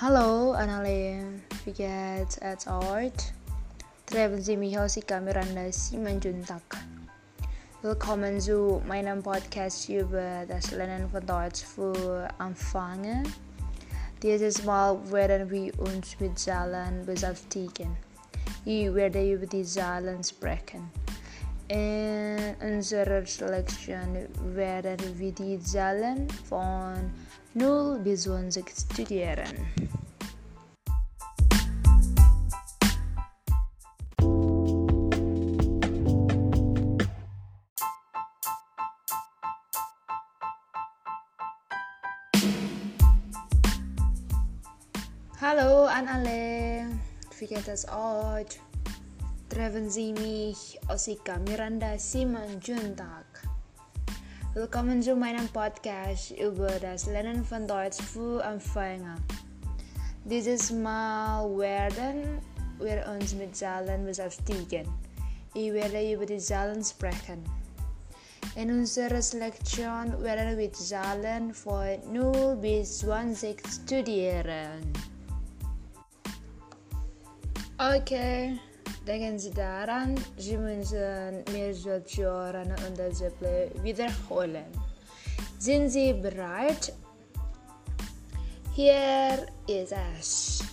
Hallo Annalena, wie geht's als Ort? Treffen Sie mich aus Miranda Simanjuntag. Willkommen zu meinem Podcast über das Lernen von Deutsch für Anfänger. Dieses Mal werden wir uns mit Zahlen beschäftigen. Ich werde über die Zahlen sprechen. In unserer Selektion werden wir die Zahlen von 0 bis 20 studieren. Hallo an alle, wie geht es euch? Treffen Sie mich Osika Miranda Simon Juntag. Willkommen zu meinem Podcast über das Lernen von Deutsch für Anfänger. Dieses Mal werden wir uns mit Zahlen beschäftigen. Ich werde über die Zahlen sprechen. In unserer Lektion werden wir Zahlen von 0 bis 20 studieren. Okay, denken Sie daran, Sie müssen mir solche Ohren und Exempel wiederholen. Sind Sie bereit? Hier ist es.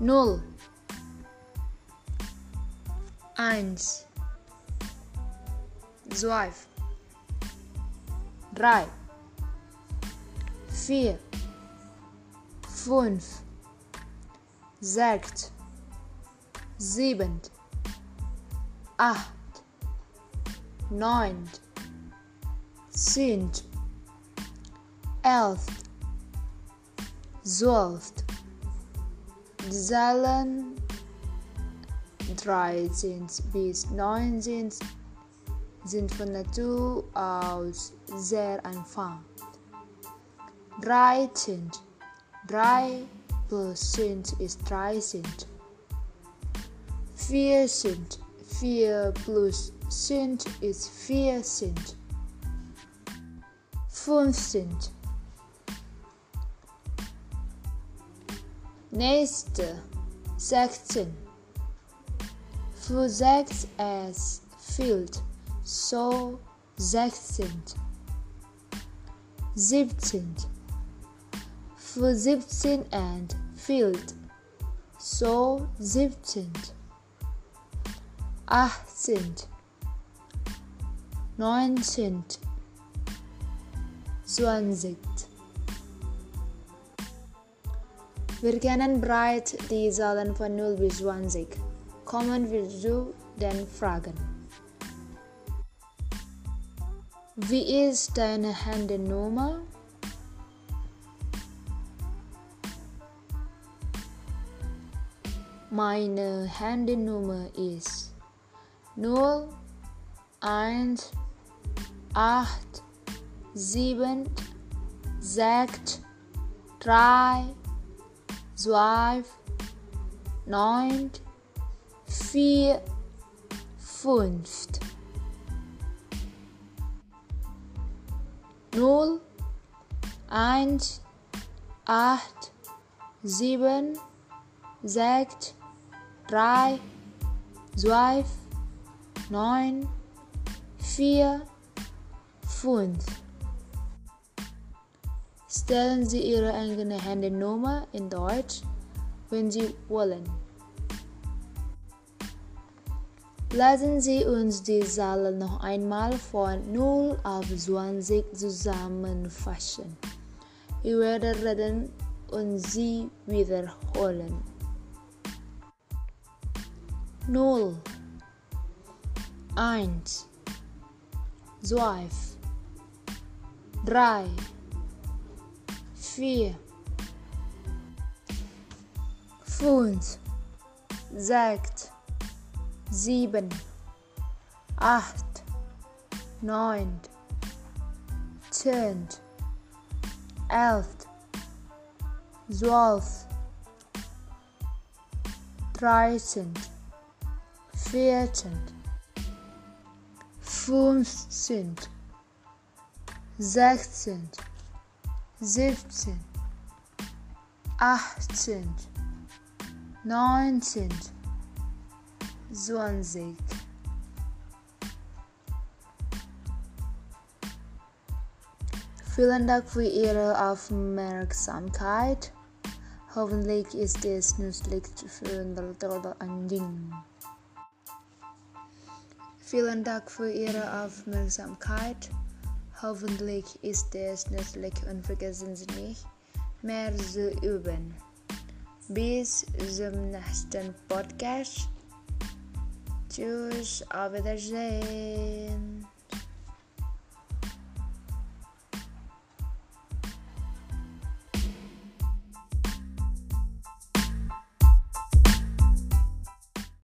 Null. Eins. Zwei. Drei. Vier. Fünf sechs, sieben, acht, neun, zehn, elf, zwölf, Zahlen 13 bis 19 sind von Natur aus sehr einfach. 13, 3 Prozent ist 3 Cent. 4 Cent. 4 plus Cent ist 4 Cent. 5 Cent. Nächste 16. Für 6 es fehlt, so 16. 17 17 and filled. So 17. 18. 19. 20. Wir kennen breit die Zahlen von 0 bis 20. Kommen wir zu den Fragen. Wie ist deine Handynummer? Meine Handynummer ist 0 1 8 7 6 3 2 9 4 5 0 1 8 7 6 3, 2, 9, 4, 5. Stellen Sie Ihre eigene Handynummer in Deutsch, wenn Sie wollen. Lassen Sie uns die Zahlen noch einmal von 0 auf 20 zusammenfassen. Ich werde reden und Sie wiederholen null, eins, zwei, drei, vier, fünf, sechs, sieben, acht, neun, zehn, elf, zwölf, dreizehn vierzehn, fünfzehn, sechzehn, siebzehn, achtzehn, neunzehn, zwanzig. Vielen Dank für Ihre Aufmerksamkeit. Hoffentlich ist es nützlich für Anjing. Vielen Dank für Ihre Aufmerksamkeit. Hoffentlich ist es nützlich und vergessen Sie nicht, mehr zu üben. Bis zum nächsten Podcast. Tschüss, auf Wiedersehen.